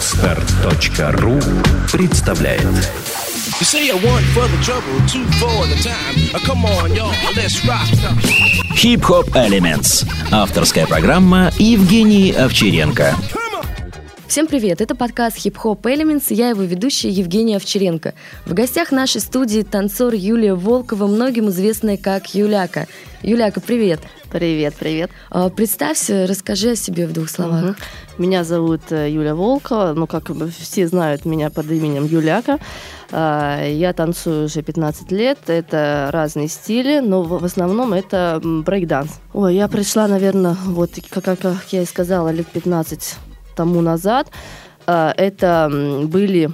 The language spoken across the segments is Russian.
Отстар.ру представляет You say I want for the trouble, two for the time. Uh, come on, y'all, let's rock. Хип-хоп Elements. Авторская программа Евгений Овчаренко. Всем привет! Это подкаст Hip Hop Elements, я его ведущая Евгения Овчаренко. В гостях нашей студии танцор Юлия Волкова, многим известная как Юляка. Юляка, привет! Привет, привет. А, Представься, расскажи о себе в двух словах. Мгм. Меня зовут э, Юля Волкова, ну, как все знают меня под именем Юляка. А, Я танцую уже 15 лет, это разные стили, но в основном это брейк-данс. Ой, я пришла, наверное, вот, как, как- я и сказала, лет 15 тому назад. А, Это были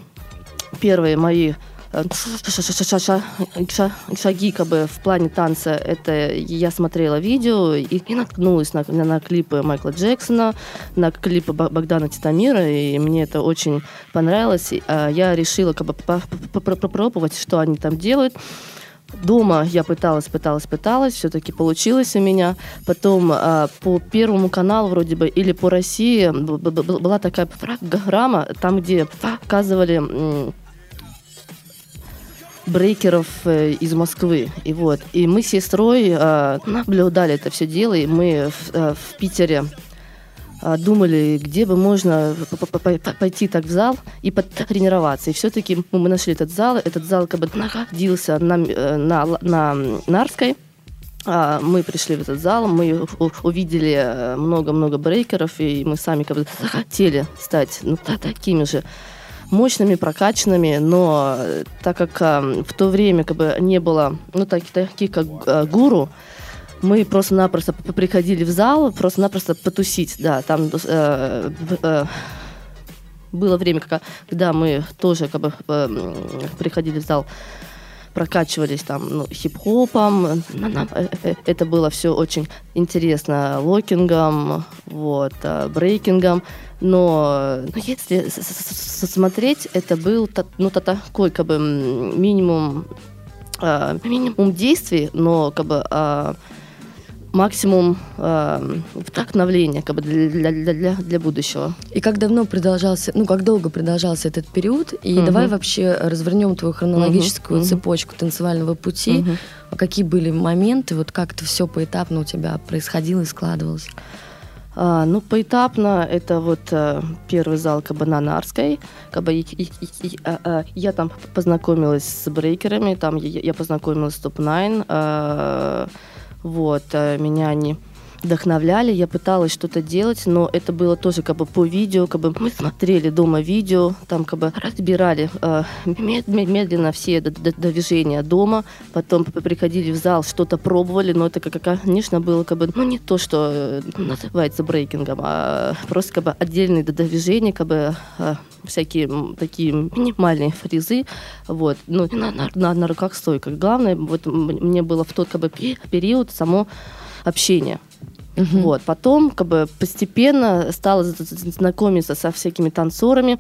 первые мои э, ша- ша- ша- ша- ша- шаги как бы в плане танца это я смотрела видео и, и наткнулась на, на, на клипы Майкла Джексона, на клипы Богдана Титамира, и мне это очень понравилось. А, я решила как бы по- по- по- попробовать, что они там делают. Дома я пыталась, пыталась, пыталась, все-таки получилось у меня. Потом а, по Первому каналу вроде бы или по России была такая программа, там где показывали брейкеров э, из Москвы. И вот. И мы с сестрой э, наблюдали это все дело, и мы в, э, в Питере думали, где бы можно пойти так в зал и потренироваться. И все-таки мы нашли этот зал. Этот зал как бы находился на, на, на Нарской. А, Мы пришли в этот зал, мы увидели много-много брейкеров, и мы сами как бы хотели стать ну, та- такими же мощными, прокачанными, но э, так как э, в то время как бы не было ну, так- таких, как э, гуру, мы просто-напросто приходили в зал, просто-напросто потусить, да, там э, э, было время, когда- мы тоже как бы э, приходили в зал, прокачивались там ну, хип-хопом, э, э, это было все очень интересно, локингом, вот, э, брейкингом, но ну, если смотреть, это был ну, та- такой как бы минимум, минимум. действий, но как бы э, максимум э, вдохновления как бы для, для, для, для- будущего. И как давно продолжался, ну, как долго продолжался этот период? И Мгм. давай вообще развернем твою хронологическую Мгм. цепочку танцевального пути. А Какие были моменты, вот как это все поэтапно у тебя происходило и складывалось? А, ну, поэтапно это вот э, первый зал как бы на Нарской. Как бы, и- и- и, а, а, я там познакомилась с брейкерами, там я, я познакомилась с топ-9. а, вот, э, меня они вдохновляли, я пыталась что-то делать, но это было тоже как бы по видео, как бы мы смотрели дома видео, там как бы разбирали э, мед- мед- медленно все движения дома, потом приходили в зал, что-то пробовали, но это, как, конечно, было как бы, ну, не то, что э, называется брейкингом, а просто как бы отдельные движения, как бы э, всякие такие минимальные фризы, вот, ну, на, на, на, руках стойка. Главное, вот мне было в тот как бы пе- период само общение. Мгм. Вот. Потом как бы постепенно стала знакомиться со всякими танцорами.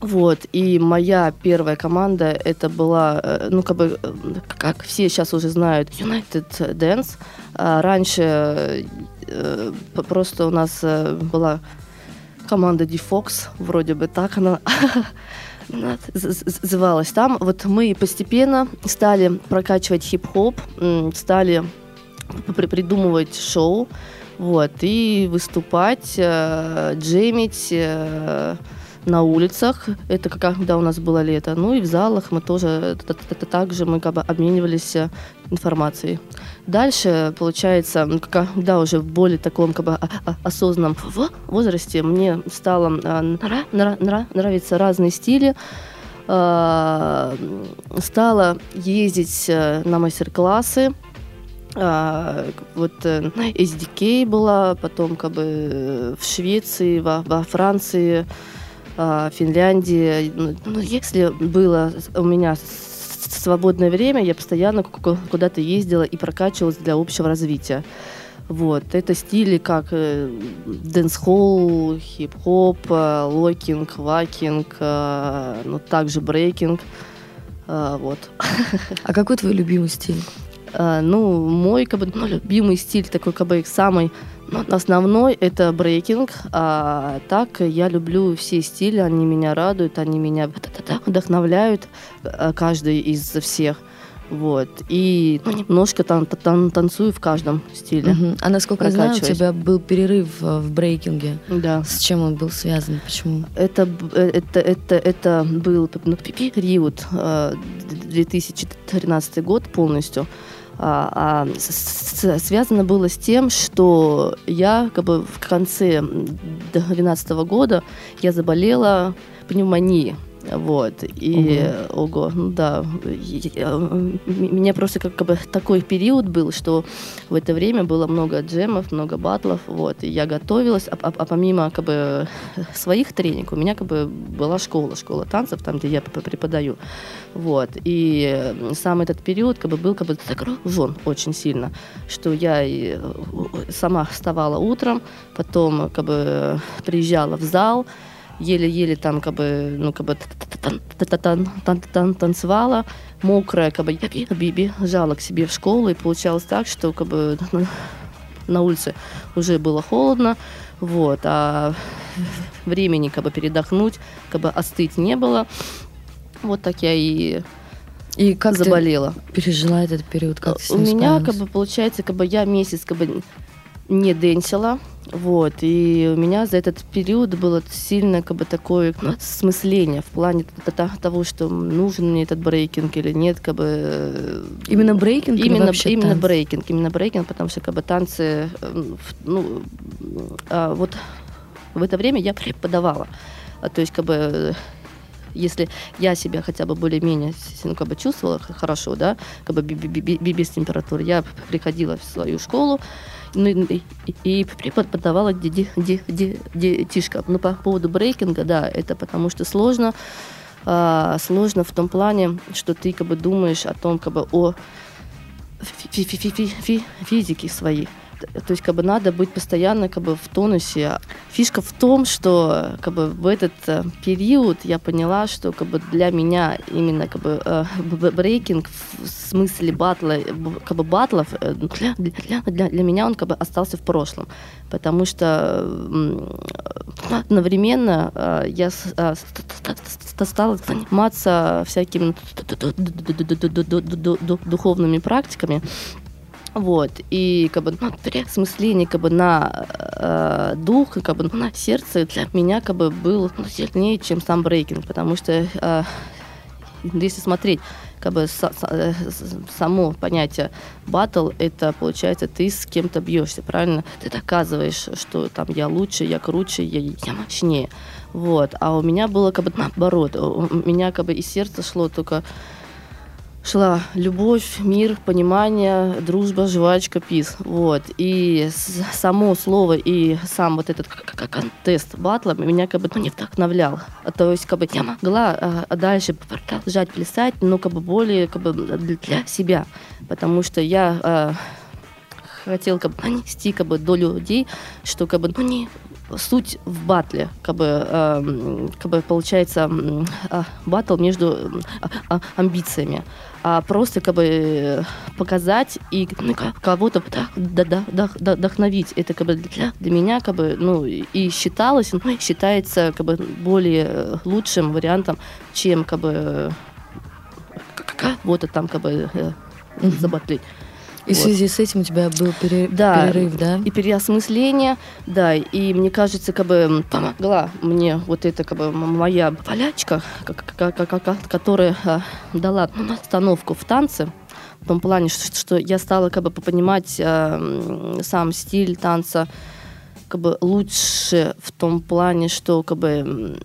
Вот. И моя первая команда это была, э, ну, как бы, э, как все сейчас уже знают, United Dance. А раньше э, просто у нас э, была команда D-Fox, вроде бы так она называлась там. Вот мы постепенно стали прокачивать хип-хоп, стали придумывать шоу, вот, и выступать, э, джемить э, на улицах. Это когда у нас было лето. Ну и в залах мы тоже т- также мы как бы обменивались э, информацией. Дальше, получается, м, когда уже в более таком как бы о- осознанном возрасте мне стало нра- нра- нра- нравиться разные стили, э, стала ездить на мастер-классы, а, вот э, SDK была, потом как бы э, в Швеции, во, во Франции, а, Финляндии. Ну, Ну, если было у меня свободное время, я постоянно ку- ку- куда-то ездила и прокачивалась для общего развития. Вот. Это стили как э, дэнс-холл, хип-хоп, э, локинг, вакинг, э, ну, также брейкинг. Э, вот. А какой твой любимый стиль? А, ну, мой как бы, ну, любимый стиль, такой как бы самый ну, основной это брейкинг, а так я люблю все стили, они меня радуют, они меня вдохновляют, э, каждый из всех. Вот. И ну, немножко там, там танцую в каждом стиле. Мгм. А насколько я знаю, у тебя был перерыв э, в брейкинге. Да. С чем он был связан? Почему? Это, э, это, это, это был ну, период, э, 2013 год полностью. А, а, связано было с тем, что я как бы в конце 2012 года я заболела пневмонией. Вот. И, ого, ну да, э, меня просто как, как бы такой период был, что в это время было много джемов, много батлов, вот, и я готовилась, а, а- а помимо как бы своих тренингов, у меня как бы была школа, школа танцев, там, где я преподаю, вот, и сам этот период как бы был как бы загружен очень сильно, что я и, э, сама вставала утром, потом как бы приезжала в зал, еле-еле там как бы, ну, как бы тан- тан- тан- тан- танцевала, мокрая, как бы я би- бежала к себе в школу, и получалось так, что как бы на улице уже было холодно, вот, а времени как бы передохнуть, как бы остыть не было. Вот так я и И как заболела. ты пережила этот период? Как У меня, как бы, получается, как бы я месяц как бы не денсила, вот, и у меня за этот период было сильно как бы такое осмысление в плане того, что нужен мне этот брейкинг или нет, как бы э, Именно брейкинг именно, именно танцы? брейкинг, именно брейкинг, потому что как бы танцы, э, ну, а, вот в это время я преподавала, А, то есть как бы э, если я себя хотя бы более-менее ну, как бы чувствовала хорошо, да, как бы без температуры, я приходила в свою школу, ну, и, и- преподавала де- де- де- де- детишкам. Ну, по поводу брейкинга, да, это потому что сложно, а, сложно в том плане, что ты как бы думаешь о том, как бы о фи- фи- фи- фи- фи- физике своей. То есть, как бы надо быть постоянно как бы в тонусе. Фишка в том, что как бы в этот э, период я поняла, что как бы для меня именно как бы э, брейкинг в смысле батла, э, как бы батлов э, для, для, для- меня он как бы остался в прошлом, потому что одновременно э, я э, стала заниматься всякими духовными практиками. Вот, и как бы ну, переосмысление как бы на э, дух, и, как бы ну, на сердце для меня как бы был ну, сильнее, чем сам брейкинг, потому что э, если смотреть как бы э, само понятие батл, это получается ты с кем-то бьешься, правильно? Ты доказываешь, что там я лучше, я круче, я, я мощнее. Вот. А у меня было как бы наоборот. У меня как бы из сердца шло только шла любовь, мир, понимание, дружба, жвачка, пис. Вот. И само слово и сам вот этот контест батла меня как бы ну, не вдохновлял. А То есть как бы я могла а, дальше продолжать плясать, но как бы более как бы для себя. Потому что я а, хотел как бы донести как бы до людей, что как бы ну не суть в батле, как бы, эм, как бы получается а, батл между а- а- амбициями, а просто как бы э, показать и кого-то вдохновить. Это как бы для, для меня как бы ну и считалось, ну считается как бы более лучшим вариантом, чем как бы э, к- кого-то там как бы э, И в Вот. связи с этим у тебя был пере- Да, перерыв, да? и переосмысление, да, и мне кажется, как бы помогла мне вот эта как бы моя болячка, которая а, дала остановку в танце, в том плане, что, что я стала как бы понимать м, сам стиль танца, как бы лучше в том плане, что как бы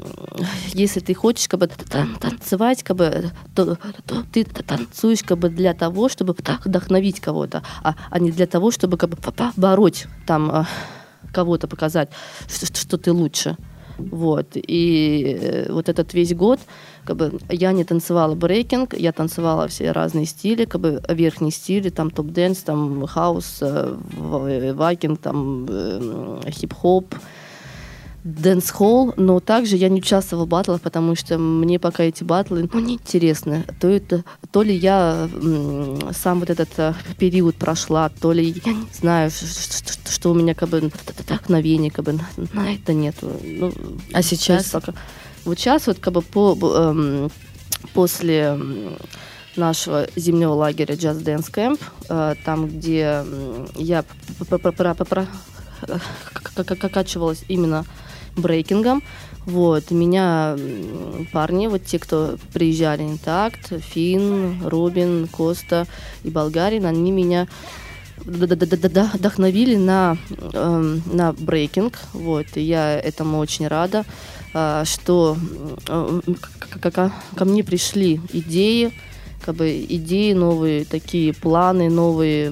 если ты хочешь как бы тан- танцевать, как бы то, то ты танцуешь как бы для того, чтобы вдохновить кого-то, а, а не для того, чтобы как бы побороть там а, кого-то показать, что, что ты лучше. Вот. И э, вот этот весь год как бы, я не танцевала брейкинг, я танцевала все разные стили, как бы верхние стили, там top dance, там хаус, э, в- waacking, там э, хип-хоп, дэнс-холл, но также я не участвовала в батлах, потому что мне пока эти батлы ну, не интересны. То, это, то ли я сам вот этот период прошла, то ли я не знаю, что, что, у меня как бы вдохновения как бы на, на это нет. Ну, а сейчас? Пока. Вот сейчас вот как бы по, эм, после нашего зимнего лагеря Jazz Dance Camp, э, там, где я прокачивалась именно брейкингом. Вот, меня парни, вот те, кто приезжали Интакт, Фин, Робин, Коста и Болгарин, они меня вдохновили на, эм, на брейкинг. Вот, и я этому очень рада, э, что э, ко мне пришли идеи, как бы идеи новые, такие планы новые,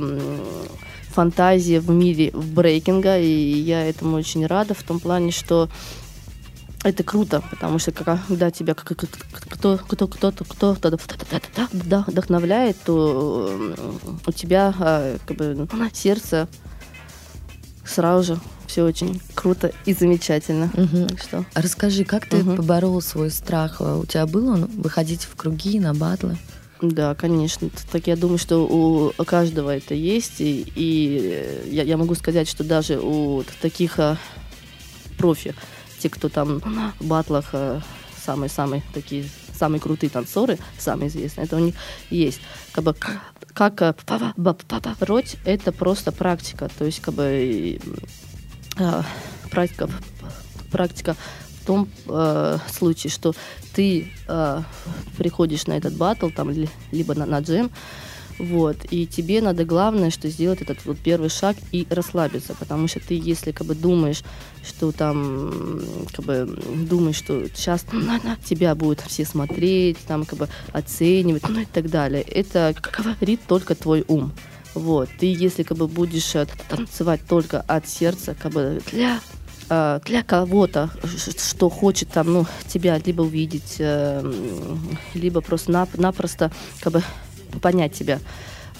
фантазии в мире в брейкинга, и я этому очень рада в том плане, что это круто, потому что когда тебя кто кто кто кто кто вдохновляет, то у тебя как бы сердце сразу же все очень круто и замечательно. Угу. Так что. Расскажи, как ты угу. поборол свой страх? У тебя было выходить в круги, на батлы? Да, конечно. Так я думаю, что у каждого это есть. И, и я, я могу сказать, что даже у таких а, профи, те, кто там в батлах самые-самые а, такие самые крутые танцоры, самые известные, это у них есть. Как бы как а, роть это просто практика. То есть как бы а, практика, практика том э, случае, что ты э, приходишь на этот батл, там, либо на, на джем, вот, и тебе надо главное, что сделать этот вот первый шаг и расслабиться, потому что ты, если как бы думаешь, что там, как бы думаешь, что сейчас тебя будут все смотреть, там, как бы оценивать, ну и так далее, это говорит только твой ум. Вот, ты если как бы будешь э, танцевать только от сердца, как бы для Э, для кого-то, что хочет там, ну, тебя либо увидеть, э, либо просто-напросто как бы понять тебя,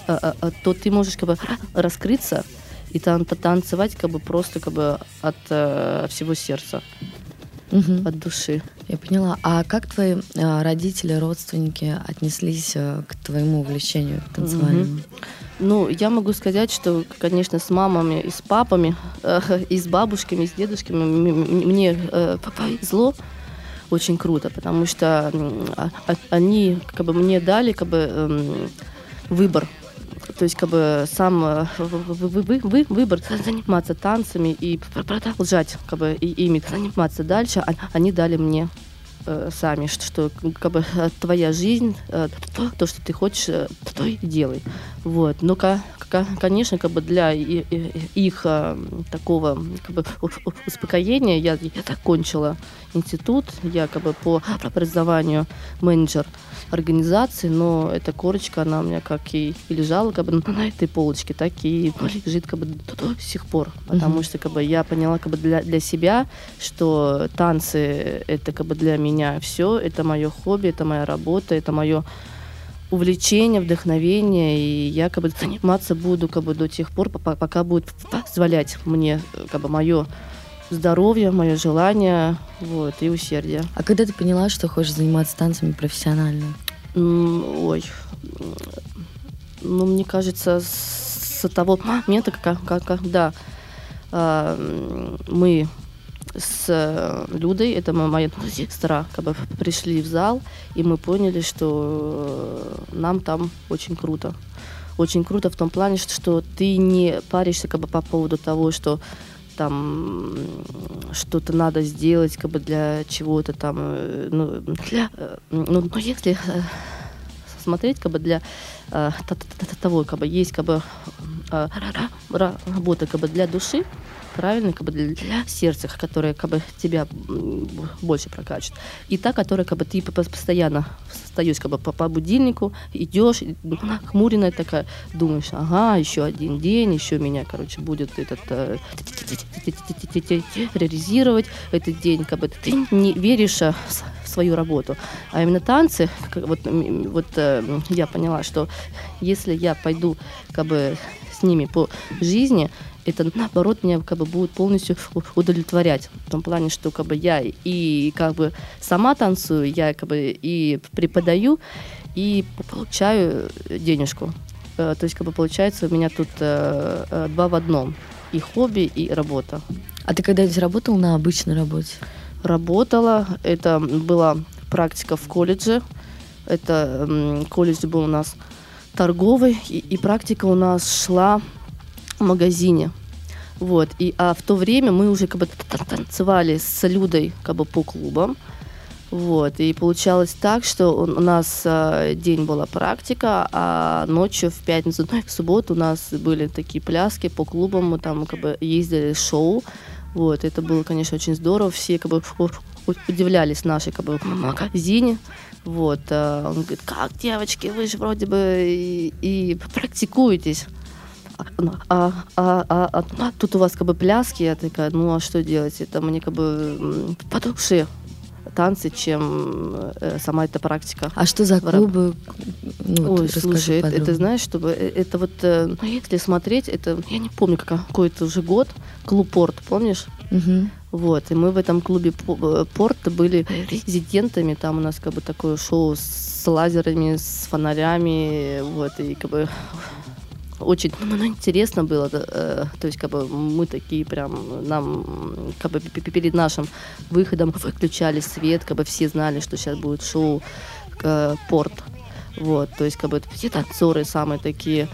то ты можешь как бы раскрыться и тан танцевать как бы просто как бы от всего сердца, угу. от души. Я поняла. А как твои родители, родственники отнеслись к твоему увлечению танцевальному? Угу. Ну, я могу сказать, что, конечно, с мамами и с папами, э, и с бабушками, и с дедушками мне э, повезло очень круто, потому что э, они как бы мне дали как бы э, выбор. То есть, как бы сам э, вы, вы, вы, выбор заниматься танцами и продолжать как бы ими заниматься дальше, а, они дали мне э, сами, что, что как бы твоя жизнь, э, то, то, что ты хочешь, э, то и делай. Вот. Но, конечно, как бы для их э, такого как бы, успокоения я, я закончила институт, я как бы по образованию менеджер организации, но эта корочка, она у меня как и, и лежала как бы на этой полочке, так и лежит как бы до, до сих пор. Потому что как бы я поняла как бы для, для себя, что танцы это как бы для меня все, это мое хобби, это моя работа, это мое увлечение, вдохновение, и я как бы заниматься буду как бы до тех пор, пока будет позволять мне как бы мое здоровье, мое желание, вот, и усердие. А когда ты поняла, что хочешь заниматься танцами профессионально? Ой, ну, мне кажется, с того момента, как, как, когда э, мы с Людой, это моя сестра, как бы пришли в зал, и мы поняли, что нам там очень круто. Очень круто в том плане, что ты не паришься как бы по поводу того, что там что-то надо сделать как бы для чего-то там, э, ну, для, э, ну, ну если э, смотреть как бы для того, как бы есть как бы работа как бы для души, правильно, как бы для сердца, которая как бы тебя больше прокачивает. И та, которая как бы ты постоянно встаешь как бы по, по будильнику, идешь, хмуренная такая, думаешь, ага, еще один день, еще меня, короче, будет этот реализировать этот день, как бы ты не веришь в свою работу. А именно танцы, вот, вот я поняла, что если я пойду как бы с ними по жизни, это наоборот меня как бы будет полностью удовлетворять. В том плане, что как бы я и как бы сама танцую, я как бы и преподаю, и получаю денежку. Э, То есть как бы получается у меня тут э, э, два в одном. И хобби, и работа. А ты когда-нибудь работал на обычной работе? Работала, это была практика в колледже. Это колледж был у нас торговый, и, и практика у нас шла в магазине. Вот. И, а в то время мы уже как бы тан- танцевали с Людой как бы по клубам. Вот. И получалось так, что у нас а, день была практика, а ночью в пятницу, ну, в субботу у нас были такие пляски по клубам, мы там как бы ездили шоу. Вот. Это было, конечно, очень здорово. Все как бы удивлялись нашей как бы магазине. Вот. а, Он говорит, как, девочки, вы же вроде бы и, и практикуетесь. А, а, а, а, а тут у вас как бы пляски, я такая, ну а что делать? Это мне как бы по душе танцы, чем э, сама эта практика. А что за клубы? Ну, Ой, слушай, это, это знаешь, чтобы э, это вот, э, если смотреть, это я не помню какой, какой это уже год, клуб Порт, помнишь? Мгм. Вот, и мы в этом клубе По- Порт были резидентами, там у нас как бы такое шоу с лазерами, с фонарями, вот, и как бы очень ну, интересно было, э, то есть как бы мы такие прям, нам как бы пе- пе- перед нашим выходом выключали свет, как бы все знали, что сейчас будет шоу э, Порт, вот, то есть как бы все танцоры самые такие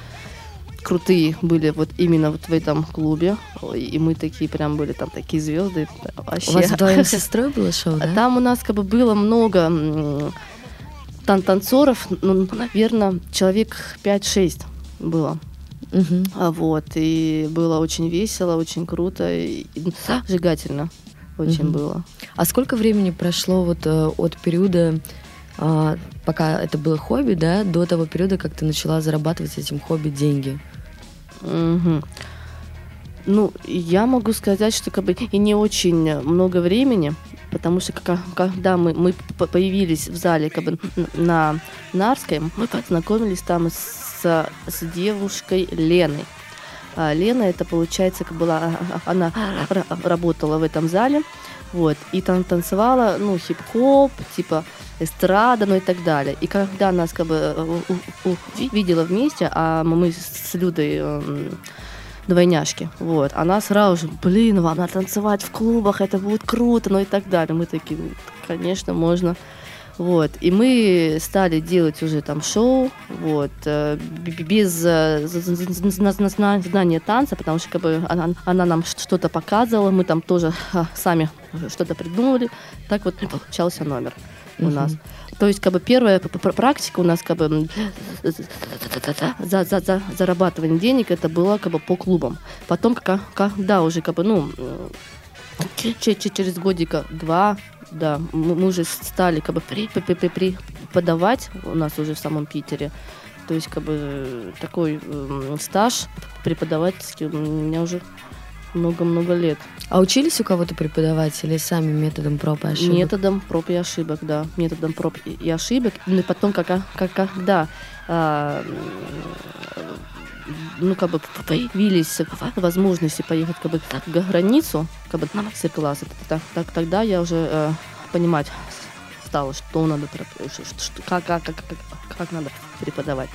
крутые были вот именно вот в этом клубе, и мы такие прям были там такие звезды, вообще. У вас вдвоем с сестрой было шоу, да? Там у нас как бы было много тан танцоров, ну, наверное, человек 5-6 было. А Вот, и было очень весело, очень круто, и зажигательно очень Мгм. было. А сколько времени прошло вот э, от периода, а, пока это было хобби, да, до того периода, как ты начала зарабатывать с этим хобби деньги? Мгм. Ну, я могу сказать, что как бы и не очень много времени, потому что ка- когда мы, мы появились в зале как бы на Нарской, мы познакомились там с, с девушкой Леной. А Лена, это получается, как была, а, а, она ра- работала в этом зале, вот, и там танцевала, ну, хип-хоп, типа эстрада, ну и так далее. И когда нас как бы э, у- у- видела вместе, а мы с Людой эм, двойняшки, вот, она сразу же, блин, вам надо танцевать в клубах, это будет круто, ну и так далее. Мы такие, «Ну, конечно, можно. Вот, и мы стали делать уже там шоу, вот, э, без э, знания танца, потому что как бы она, она нам что-то показывала, мы там тоже сами что-то придумывали, так вот получался номер у нас. То есть, как бы первая практика у нас, как бы за, за, за зарабатывание денег это было как бы по клубам. Потом, когда уже как бы, ну, че- через годика два, да, мы уже стали как бы при- при- при- преподавать у нас уже в самом Питере. То есть, как бы такой м, стаж преподавательский у меня уже много-много лет. А учились у кого-то преподаватели сами методом проб и ошибок? Методом проб и ошибок, да. Методом проб и- ошибок. Ну и потом, как, как, когда а, м, ну, как бы появились возможности поехать как бы за границу, как бы на мастер-классы, так, так, тогда я уже э, понимать стала, что надо, что- что- как, как, как, как, как надо преподавать.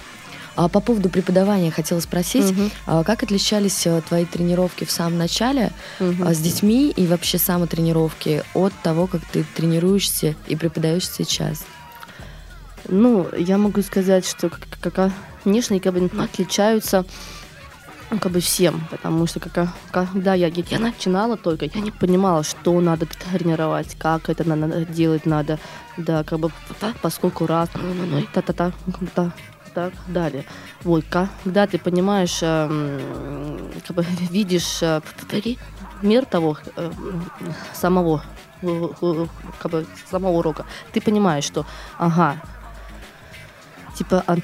А по поводу преподавания хотела спросить, а как отличались э, твои тренировки в самом начале а, с детьми и вообще самотренировки от того, как ты тренируешься и преподаешь сейчас? Ну, я могу сказать, что, как, как, конечно, как бы отличаются ну, как бы всем, потому что как, когда я, я начинала только, я не понимала, что надо тренировать, как это надо делать надо, да, как бы по- поскольку раз, ну, ну, та-та-та, та, так далее. Вот, когда ты понимаешь, эм, как бы видишь э, мир того э, самого, э, как бы самого урока, ты понимаешь, что, ага, типа а,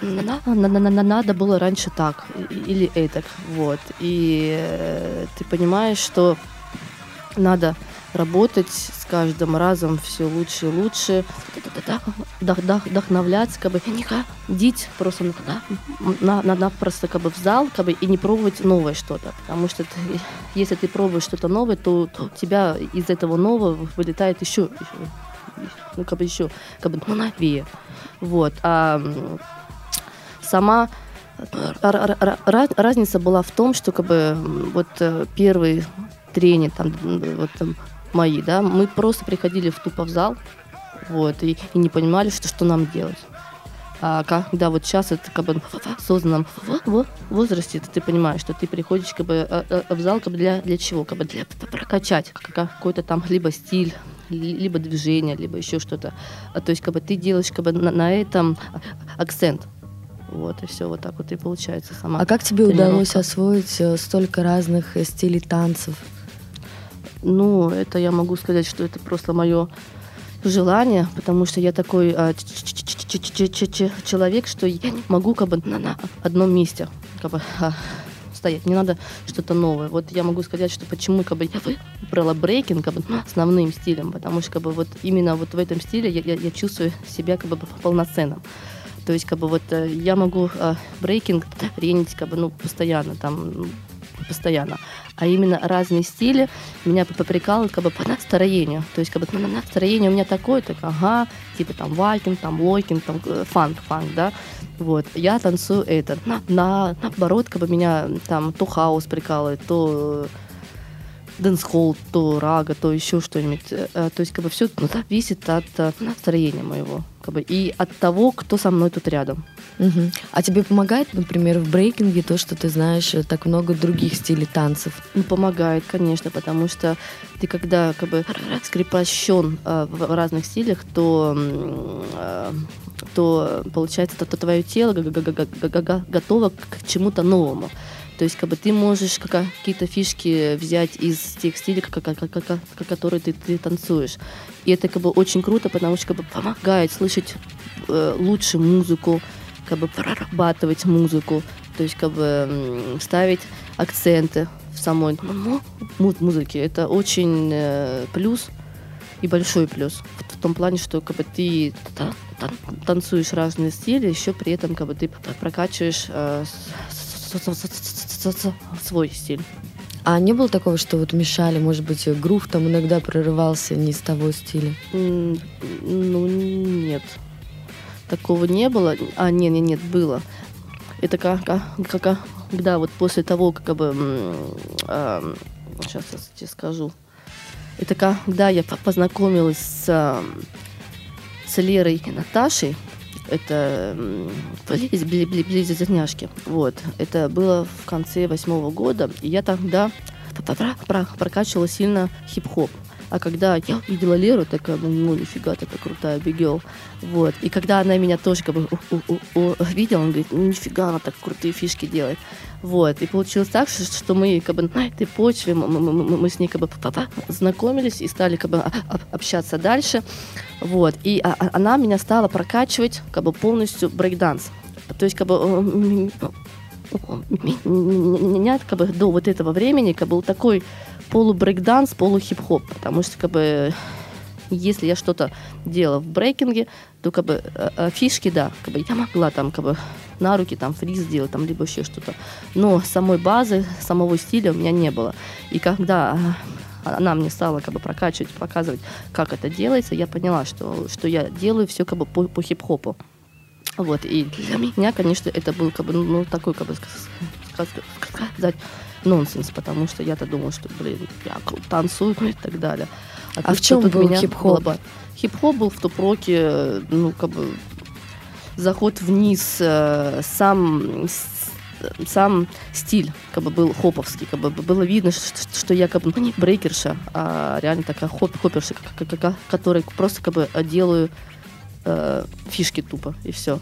на- надо было раньше так или этак, вот. И э, ты понимаешь, что надо работать с каждым разом все лучше и лучше, вдох- вдох- вдохновляться, как бы не ходить просто на, на, на, просто как бы в зал, как бы и не пробовать новое что-то, потому что ты- если ты пробуешь что-то новое, то, то у тебя из этого нового вылетает еще, ну как бы еще, как бы ну, новее, вот. А сама разница была в том, что как бы вот э, первый тренинг там вот там мои, да, мы просто приходили в тупо в зал, вот и, и не понимали, что что нам делать. А когда вот сейчас это как бы в в- возрасте, ты понимаешь, что ты приходишь как бы э, э, в зал как бы для, для чего? Как бы для прокачать как- какой-то там либо стиль, либо движение, либо еще что-то. А, то есть как бы ты делаешь как бы на, на этом акцент. Вот, и все, вот так вот и получается сама. А как тебе тренировка. удалось освоить э, столько разных э, стилей танцев? Ну, это я могу сказать, что это просто мое желание, потому что я такой а, человек, что я могу как бы на, на одном месте как бы, а, стоять. Мне надо что-то новое. Вот я могу сказать, что почему как бы, я выбрала брейкинг как бы, основным стилем, потому что как бы, вот именно вот в этом стиле я, я, я чувствую себя как бы полноценным. То есть, как бы вот э, я могу э, брейкинг тренить как бы, ну, постоянно, там, ну, постоянно. А именно разные стили меня поприкалывают как бы по настроению. То есть, как бы на- настроение у меня такое, так, ага, типа там waacking, там locking, там э, фанк, фанк, да. Вот, я танцую это. На, на- наоборот, как бы меня там то хаус прикалывает, то дэнс-холл, то рага, то еще что-нибудь. Э, э, То есть, как бы все зависит от э, настроения моего. Как бы, и от того, кто со мной тут рядом. Мгм. А тебе помогает, например, в брейкинге то, что ты знаешь э, так много других стилей танцев? Ну, помогает, конечно, потому что ты когда как бы скрепощен э, в разных стилях, то, э, то получается, то, то твое тело г- г- г- готово к чему-то новому. То есть, как бы ты можешь какие-то фишки взять из тех стилей, ка- ка- ка- ка- ка- которые ты, ты танцуешь. И это как бы очень круто, потому что как бы помогает слышать э, лучше музыку, как бы прорабатывать музыку, то есть как бы ставить акценты в самой му- музыке. Это очень э, плюс и большой плюс в, в том плане, что как бы ты та- та- танцуешь разные стили, еще при этом как бы ты прокачиваешь э, свой стиль. А не было такого, что вот мешали, может быть, э, грув там иногда прорывался не из того стиля? Ну, нет. Такого не было. А, нет, нет, нет, было. Это как, как, как- когда вот после того, как бы... сейчас я тебе скажу. Это когда я по- познакомилась с, ам, с Лерой и Наташей. Это близ- бли- бли- близняшки. Вот. Это было в конце восьмого года. И я тогда про- про- прокачивала сильно хип-хоп. А когда я увидела Леру, такая, ну, ну нифига, такая крутая бигел. Вот. И когда она меня тоже как бы увидела, он говорит, ну нифига, она так крутые фишки делает. Вот. И получилось так, что, мы как бы на этой почве, мы, мы- мы- мы с ней как бы знакомились и стали как бы а- а- общаться дальше. Вот. И а- а- она меня стала прокачивать как бы полностью брейкданс. То есть как бы э, меня как бы до вот этого времени как бы был такой полу-брейкданс, полу-хип-хоп, потому что как бы если я что-то делала в брейкинге, то как бы э, э, фишки, да, как бы я могла там как бы на руки там фриз сделать, там либо еще что-то, но самой базы, самого стиля у меня не было. И когда э, она мне стала как бы прокачивать, показывать, как это делается, я поняла, что, что я делаю все как бы по, по хип-хопу. Вот, и для меня, конечно, это был как бы, ну, такой, как бы ска- ска- сказать, нонсенс, потому что я-то думала, что, блин, я круто танцую и так далее. А тут- в чем был меня хип-хоп? Хип-хоп был в топ-роке, ну, как бы, заход вниз, э, сам, сам стиль как бы был хоповский, как бы было видно, что, что я как бы ну, не брейкерша, а реально такая хоп хоперша, к- к- к- которая просто как бы делаю э, фишки тупо, и все.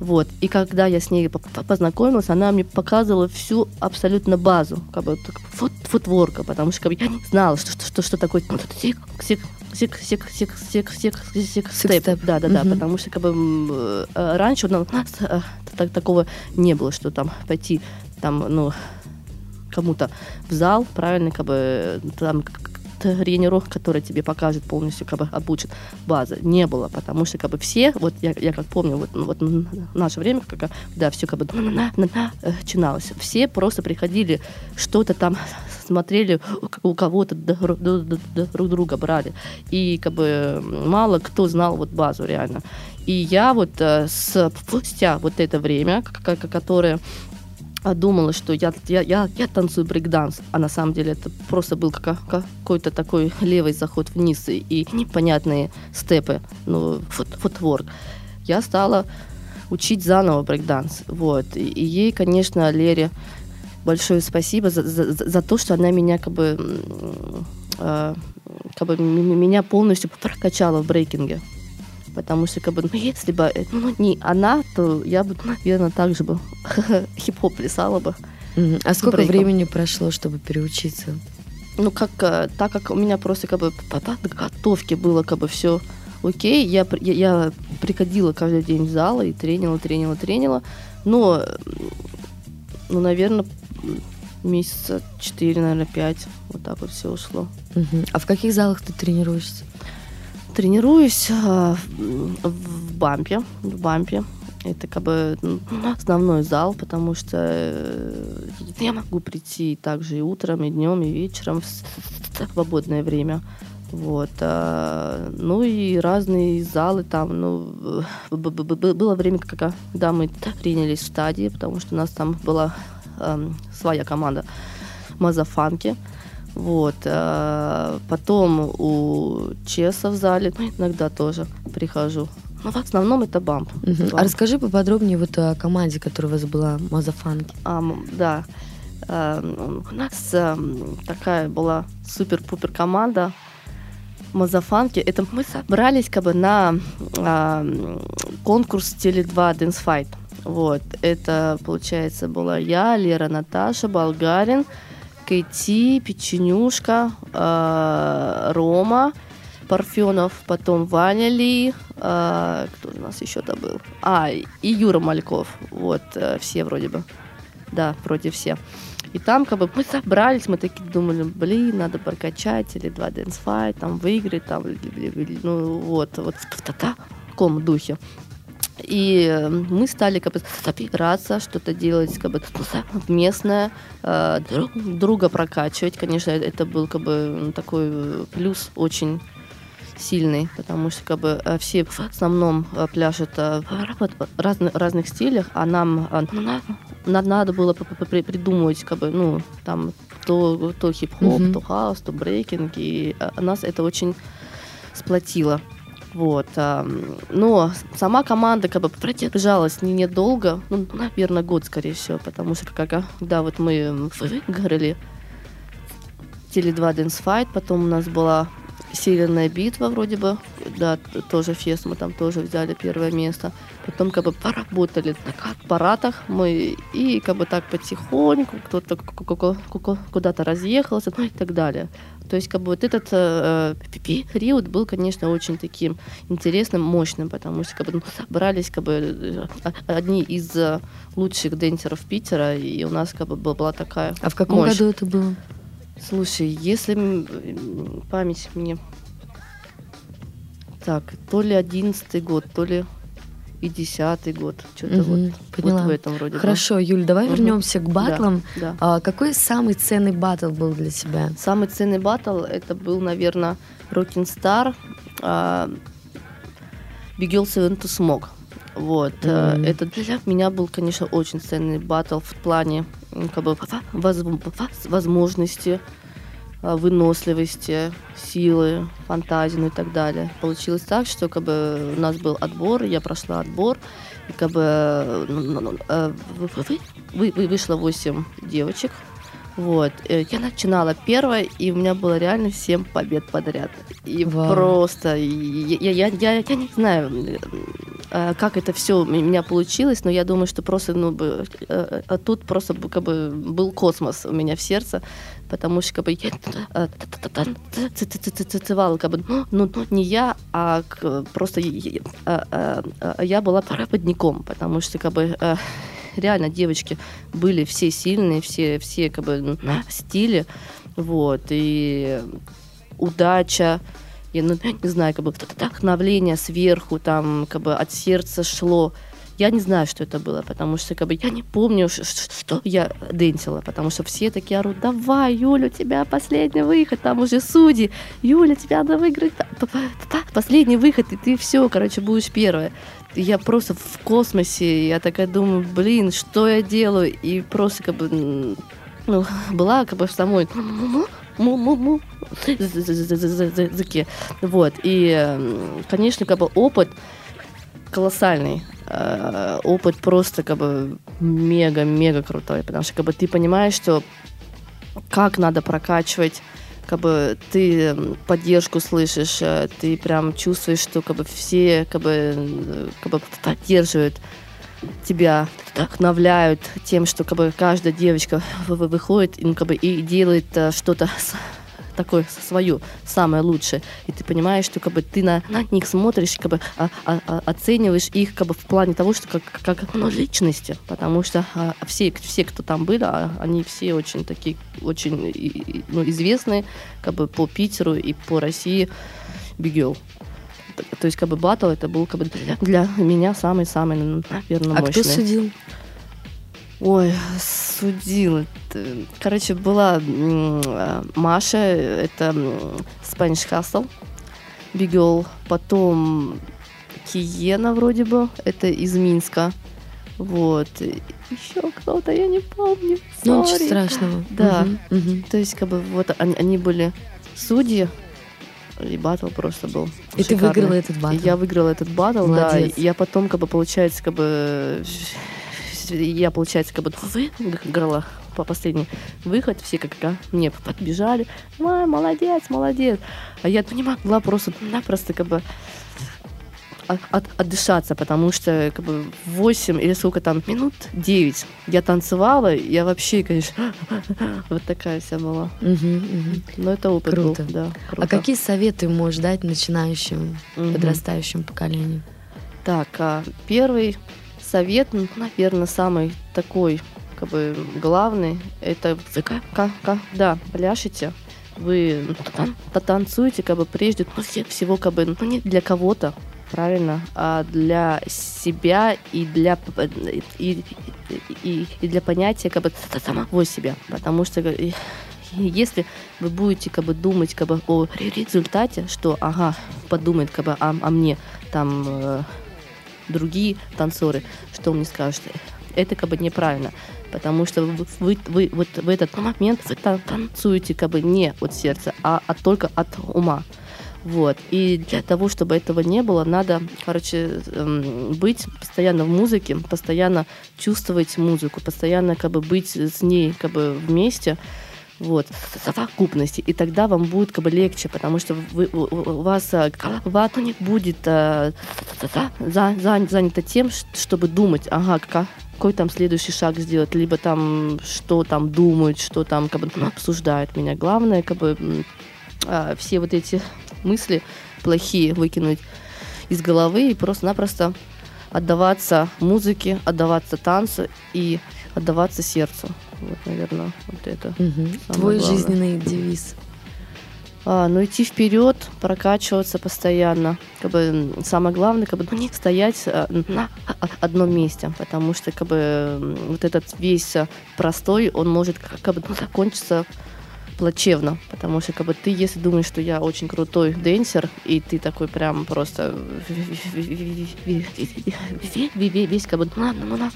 Вот. И когда я с ней по- по- познакомилась, она мне показывала всю абсолютно базу, как бы фут, футворка, потому что как бы, я не знала, что, что, что такое сик, сик, сик, сик, сик, сик, сик, сик, степ. Да, да, да, Мгм. потому что как бы э, раньше у нас э, так- такого не было, что там пойти там, ну, кому-то в зал, правильно, как бы там к- к- тренеров, который тебе покажет полностью, как бы обучит базы. Не было, потому что как бы все, вот я, я как помню, вот, вот наше время, когда все как бы начиналось, все просто приходили, что-то там смотрели, у кого-то друг друга брали. И как бы мало кто знал вот базу реально. И я вот э, спустя вот это время, которое думала, что я, я, я, я танцую брейкданс, а на самом деле это просто был как, какой-то такой левый заход вниз и, и непонятные степы, ну, фут, футворк. Я стала учить заново брейкданс, вот. И, и ей, конечно, Лере большое спасибо за, за, за то, что она меня как бы, э, как бы меня полностью прокачала в брейкинге потому что как бы, ну, если бы э, ну, не она, то я бы, наверное, так же бы хип-хоп плясала бы. А сколько брейком. времени прошло, чтобы переучиться? Ну, как, э, так как у меня просто как бы по подготовке было как бы все окей, я, я, я приходила каждый день в зал и тренила, тренила, тренила, но, ну, наверное, месяца 4, наверное, 5, вот так вот все ушло. Угу. А в каких залах ты тренируешься? Тренируюсь а, в бампе, в бампе. Это как бы основной зал, потому что э, я могу прийти также и утром, и днем, и вечером в свободное время. Вот. А, ну и разные залы там. Ну, было время, когда мы принялись в стадии, потому что у нас там была э, своя команда Мазафанки. Вот. А потом у Чеса в зале, ну, иногда тоже прихожу. Но в основном это бамп. Угу. бамп. А расскажи поподробнее вот о команде, которая у вас была, Мазафанки. А, да. А, у нас а, такая была супер-пупер команда Мазафанки. Это мы собрались как бы на а, конкурс Теле2 Dance Fight. Вот. Это, получается, была я, Лера Наташа, Болгарин, Кэти, Печенюшка, э, Рома, Парфенов, потом Ваня Ли, э, кто у нас еще-то был? А, и Юра Мальков. Вот, э, все вроде бы. Да, вроде все. И там как бы мы собрались, мы такие думали, блин, надо прокачать или два Fight, там выиграть, там, ну вот, вот в таком духе. И э, мы стали как бы опираться, что-то делать как бы местное, э, друг, друга прокачивать. Конечно, это был как бы такой плюс очень сильный, потому что как бы э, все в основном пляшут в разных, разных стилях, а нам надо было придумывать как бы, ну, там, то, то хип-хоп, mm-hmm. то хаос, то брейкинг, и нас это очень сплотило. Вот. Но сама команда как бы продержалась не недолго, ну, наверное, год, скорее всего, потому что когда вот мы выиграли Теле2 Dance Fight, потом у нас была Северная битва вроде бы, да, тоже фест, мы там тоже взяли первое место. Потом как бы поработали на аппаратах мы и как бы так потихоньку кто-то куда-то разъехался, ну и так далее. То есть как бы вот этот э, период был, конечно, очень таким интересным, мощным, потому что как бы, ну, собрались как бы э, одни из э, лучших денсеров Питера, и у нас как бы была такая А в каком мощь. году это было? Слушай, если память мне... Так, то ли одиннадцатый год, то ли и десятый год. Что-то угу, вот, поняла. вот в этом вроде. Хорошо, да. Юль, давай угу. вернемся к батлам. Да, да. А, какой самый ценный батл был для тебя? Самый ценный батл это был, наверное, Rockin' Star uh, Big Girl Seven to Smoke. Вот. Mm-hmm. Это для меня был, конечно, очень ценный батл в плане как бы, возможности а, выносливости, силы, фантазии ну и так далее. Получилось так, что как бы у нас был отбор, я прошла отбор, и как бы ну, ну, ну, э, вы, вы, вышло 8 девочек, вот. Э, я начинала первой, и у меня было реально 7 побед подряд. И Вау. просто, я, я, я, я, не знаю, э, как это все у меня получилось, но я думаю, что просто, ну, тут просто как бы был космос у меня в сердце потому что как бы я танцевала, как бы, ну, ну, не я, а просто я была проводником, потому что как бы реально девочки были все сильные, все, все как бы стили, вот, и удача, я ну, не знаю, как бы вдохновление сверху, там, как бы от сердца шло. Я не знаю, что это было, потому что как бы, я не помню, что я дентила, потому что все такие орут, давай, Юля, у тебя последний выход, там уже судьи, Юля, тебя надо выиграть, последний выход, и ты все, короче, будешь первая. Я просто в космосе, я такая думаю, блин, что я делаю, и просто как бы, ну, была как бы в самой му-му-му. Вот. И, конечно, как бы опыт колоссальный. Э, Опыт просто как бы мега-мега крутой, потому что как бы ты понимаешь, что как надо прокачивать как бы ты м, поддержку слышишь, э, ты прям чувствуешь, что как бы все как бы, э, как бы поддерживают тебя, вдохновляют тем, что как бы каждая девочка вы- вы- выходит ну, как бы, и делает что-то такое свое, самое лучшее. И ты понимаешь, что как бы ты на, них смотришь, как бы а- а- а- оцениваешь их как бы в плане того, что как, как ну, личности. Потому что а, все, все, кто там были, а, они все очень такие, очень и- ну, известные как бы по Питеру и по России Бигел. То есть, как бы, батл это был, как бы, для, меня самый-самый, наверное, А мощный. кто судил? Ой, судил. Это, Короче, была э, Маша, это Spanish Hustle, Бигел. Потом Киена вроде бы, это из Минска. Вот. Еще кто-то, я не помню. Ну, ничего Sorry. страшного. Да. Мгм, мгм. То есть, как бы, вот они, они были судьи, и батл просто был И ты шикарный. выиграла этот батл. Я выиграла этот батл, да. Молодец. и Я потом, как бы, получается, как бы... Я, получается, как бы выиграла по последний выход. Все как ко мне подбежали. Май, молодец, молодец. А я не могла просто-напросто, как бы, от- от- отдышаться, потому что как бы 8 или сколько там минут 9 я танцевала, я вообще, конечно, вот такая вся была. Мгм. Но это опыт Круто. был, да. А круто. какие советы можешь дать начинающему, Мгм. подрастающему поколению? Так, а первый совет, ну, наверное, самый такой, как бы, главный, это вы ка- ка- когда пляшете, вы та- танцуете, как бы, прежде ну, все- всего, как бы, ну, не для кого-то, правильно, а для себя и для, и, и, и для понятия, как бы, самого себя, потому что э, если вы будете как бы думать как бы о результате, что ага, подумает как бы о, о мне там э, другие танцоры, что мне скажут, это как бы неправильно, потому что вы, вы, вы вот в этот момент вы тан- танцуете как бы не от сердца, а от, только от ума. Вот. И для того, чтобы этого не было, надо, короче, эм, быть постоянно в музыке, постоянно чувствовать музыку, постоянно как бы быть с ней как бы вместе, вот, совокупности. И тогда вам будет как бы легче, потому что вы, у, вас а, голова ну, не будет а, за- за- занята тем, чтобы думать, ага, ка- какой там следующий шаг сделать, либо там что там думают, что там как бы ну, обсуждают меня. Главное, как бы а, все вот эти мысли плохие выкинуть из головы и просто-напросто отдаваться музыке, отдаваться танцу и отдаваться сердцу. Вот, наверное, вот это. Самое Твой главное. жизненный девиз. А, ну, идти вперед, прокачиваться постоянно. Как бы самое главное, как бы ну, не стоять а, на одном месте, потому что как бы вот этот весь а, простой, он может как бы ну, закончиться плачевно, потому что как бы ты, если думаешь, что я очень крутой дэнсер, и ты такой прям просто весь как бы ну, ну, ну,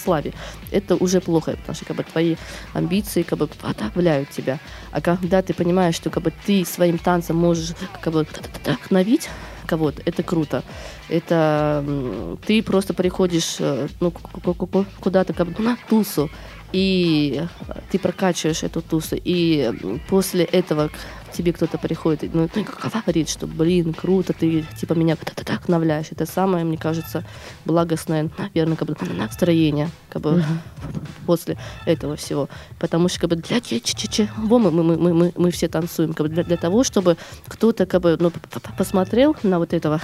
славе, это уже плохо, потому что как бы твои амбиции как бы подавляют тебя. А когда ты понимаешь, что как бы ты своим танцем можешь как бы вдохновить кого-то, это круто. Это ты просто приходишь э, ну, ку- ку- ку- куда-то как бы на тусу, и ты прокачиваешь эту тусу, и после этого тебе кто-то приходит, и, ну, ну, говорит, что, блин, круто, ты, типа, меня вдохновляешь. Это самое, мне кажется, благостное, наверное, как бы настроение, как бы, после этого всего. Потому что, как бы, для ч- ч- ч- чего мы, мы, мы, мы, мы все танцуем? Как бы для, для того, чтобы кто-то, как бы, ну, посмотрел на вот этого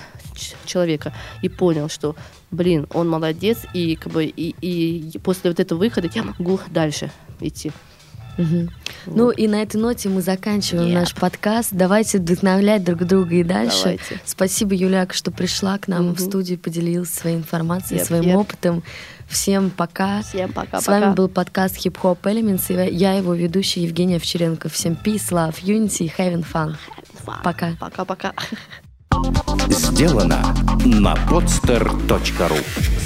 человека и понял, что, блин, он молодец, и, как бы, и, и после вот этого выхода я могу дальше идти. Мгм. Ну и на этой ноте мы заканчиваем Yep. наш подкаст. Давайте вдохновлять друг друга и дальше. Давайте. Спасибо, Юляк, что пришла к нам в Мгм. студию, поделилась своей информацией, Yep, своим yep. опытом. Всем пока. Всем пока-пока. С вами был подкаст Hip Hop Elements. и Я его ведущая Евгения Овчаренко. Всем peace, love, unity и having fun. Пока. Пока-пока. Сделано на podster.ru